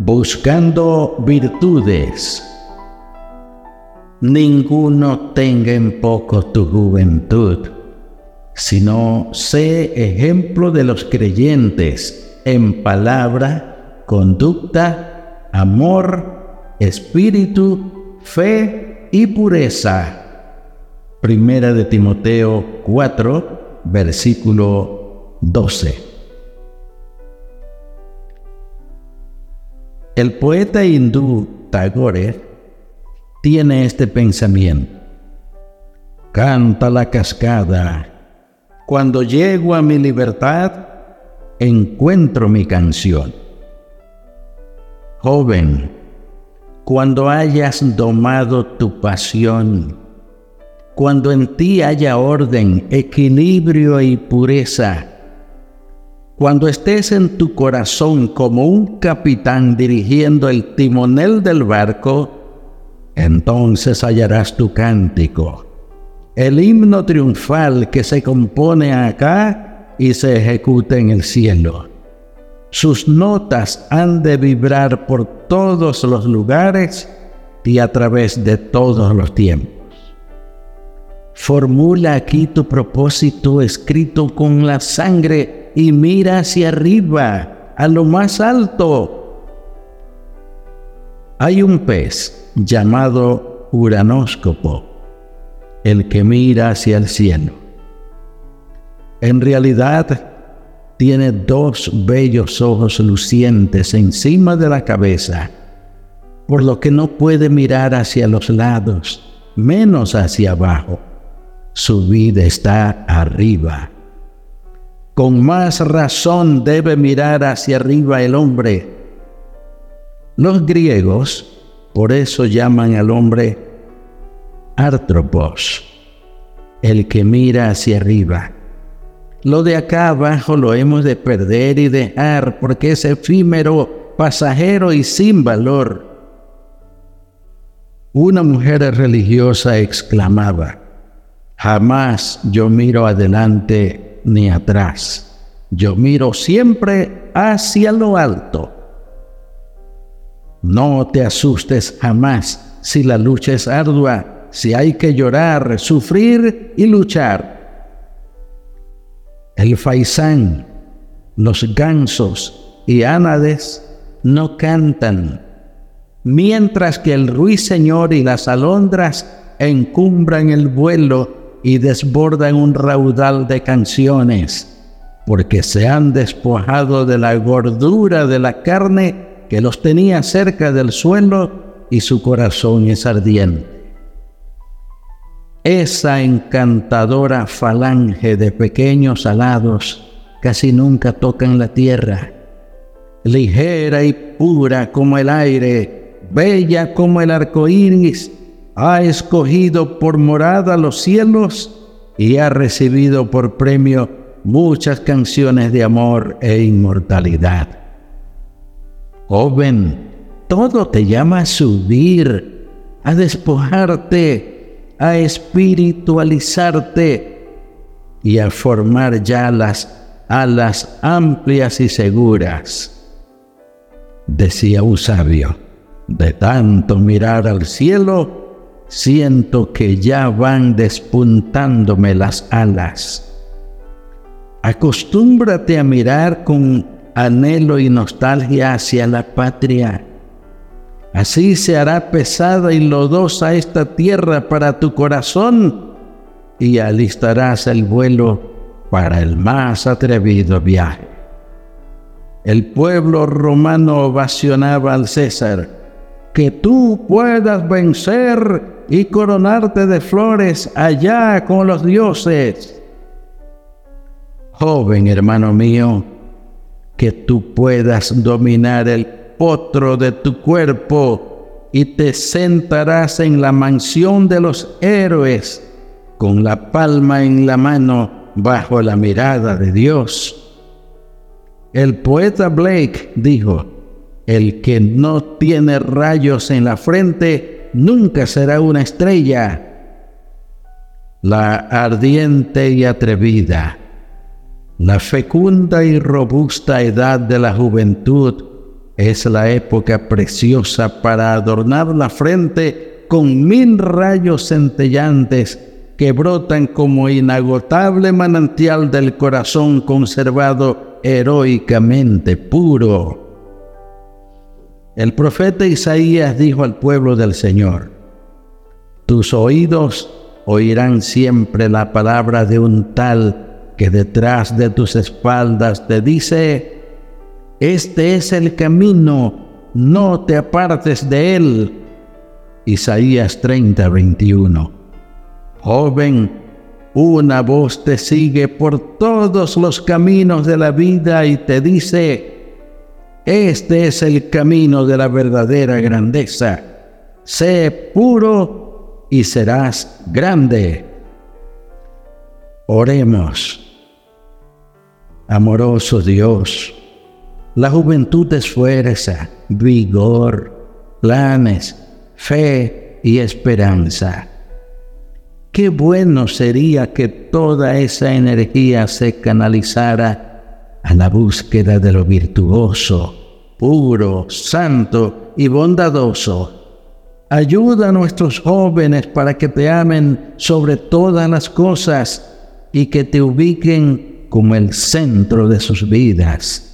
Buscando virtudes. Ninguno tenga en poco tu juventud, sino sé ejemplo de los creyentes en palabra, conducta, amor, espíritu, fe y pureza. Primera de Timoteo 4, versículo 12. El poeta hindú Tagore tiene este pensamiento. Canta la cascada. Cuando llego a mi libertad, encuentro mi canción. Joven, cuando hayas domado tu pasión, cuando en ti haya orden, equilibrio y pureza, cuando estés en tu corazón como un capitán dirigiendo el timonel del barco, entonces hallarás tu cántico, el himno triunfal que se compone acá y se ejecuta en el cielo. Sus notas han de vibrar por todos los lugares y a través de todos los tiempos. Formula aquí tu propósito escrito con la sangre y mira hacia arriba, a lo más alto. Hay un pez llamado uranóscopo, el que mira hacia el cielo. En realidad, tiene dos bellos ojos lucientes encima de la cabeza, por lo que no puede mirar hacia los lados, menos hacia abajo. Su vida está arriba con más razón debe mirar hacia arriba el hombre. Los griegos por eso llaman al hombre artropos, el que mira hacia arriba. Lo de acá abajo lo hemos de perder y dejar porque es efímero, pasajero y sin valor. Una mujer religiosa exclamaba, jamás yo miro adelante ni atrás. Yo miro siempre hacia lo alto. No te asustes jamás si la lucha es ardua, si hay que llorar, sufrir y luchar. El faisán, los gansos y ánades no cantan, mientras que el ruiseñor y las alondras encumbran el vuelo y desbordan un raudal de canciones, porque se han despojado de la gordura de la carne que los tenía cerca del suelo y su corazón es ardiente. Esa encantadora falange de pequeños alados casi nunca tocan la tierra, ligera y pura como el aire, bella como el arco iris, ha escogido por morada los cielos y ha recibido por premio muchas canciones de amor e inmortalidad. Joven, todo te llama a subir, a despojarte, a espiritualizarte y a formar ya las alas amplias y seguras. Decía un sabio, de tanto mirar al cielo, siento que ya van despuntándome las alas. Acostúmbrate a mirar con anhelo y nostalgia hacia la patria. Así se hará pesada y lodosa esta tierra para tu corazón y alistarás el vuelo para el más atrevido viaje. El pueblo romano ovacionaba al César, que tú puedas vencer y coronarte de flores allá con los dioses. Joven hermano mío, que tú puedas dominar el potro de tu cuerpo y te sentarás en la mansión de los héroes con la palma en la mano bajo la mirada de Dios. El poeta Blake dijo, el que no tiene rayos en la frente nunca será una estrella. La ardiente y atrevida, la fecunda y robusta edad de la juventud es la época preciosa para adornar la frente con mil rayos centellantes que brotan como inagotable manantial del corazón conservado heroicamente puro. El profeta Isaías dijo al pueblo del Señor, tus oídos oirán siempre la palabra de un tal que detrás de tus espaldas te dice, este es el camino, no te apartes de él. Isaías 30, 21. Joven, una voz te sigue por todos los caminos de la vida y te dice, este es el camino de la verdadera grandeza. Sé puro y serás grande. Oremos. Amoroso Dios, la juventud es fuerza, vigor, planes, fe y esperanza. Qué bueno sería que toda esa energía se canalizara a la búsqueda de lo virtuoso, puro, santo y bondadoso. Ayuda a nuestros jóvenes para que te amen sobre todas las cosas y que te ubiquen como el centro de sus vidas.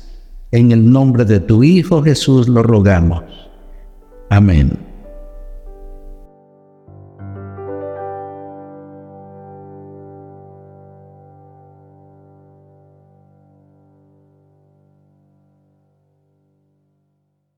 En el nombre de tu Hijo Jesús lo rogamos. Amén.